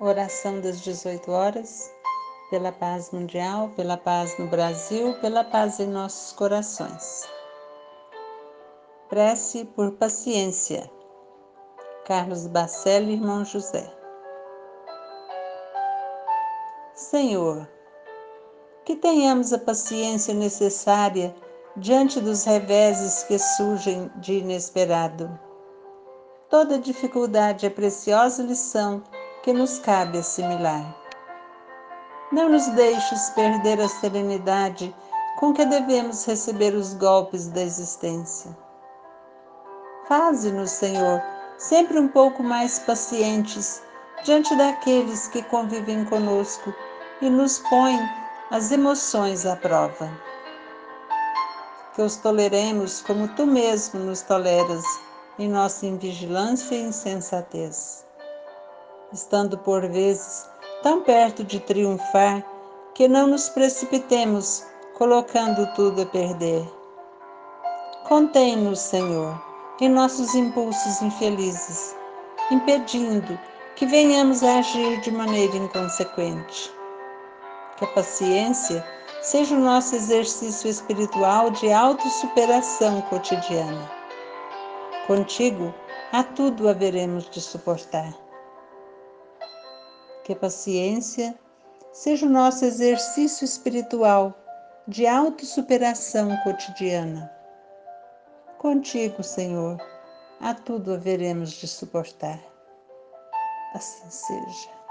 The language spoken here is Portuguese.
Oração das 18 horas, pela paz mundial, pela paz no Brasil, pela paz em nossos corações. Prece por paciência. Carlos Bacelli, irmão José. Senhor, que tenhamos a paciência necessária diante dos reveses que surgem de inesperado. Toda dificuldade é preciosa lição que nos cabe assimilar. Não nos deixes perder a serenidade com que devemos receber os golpes da existência. Faze-nos, Senhor, sempre um pouco mais pacientes diante daqueles que convivem conosco e nos põem as emoções à prova. Que os toleremos como tu mesmo nos toleras em nossa invigilância e insensatez estando por vezes tão perto de triunfar, que não nos precipitemos, colocando tudo a perder. Contém-nos, Senhor, em nossos impulsos infelizes, impedindo que venhamos a agir de maneira inconsequente. Que a paciência seja o nosso exercício espiritual de autossuperação cotidiana. Contigo, a tudo haveremos de suportar que a paciência seja o nosso exercício espiritual de autossuperação cotidiana. Contigo, Senhor, a tudo haveremos de suportar. Assim seja.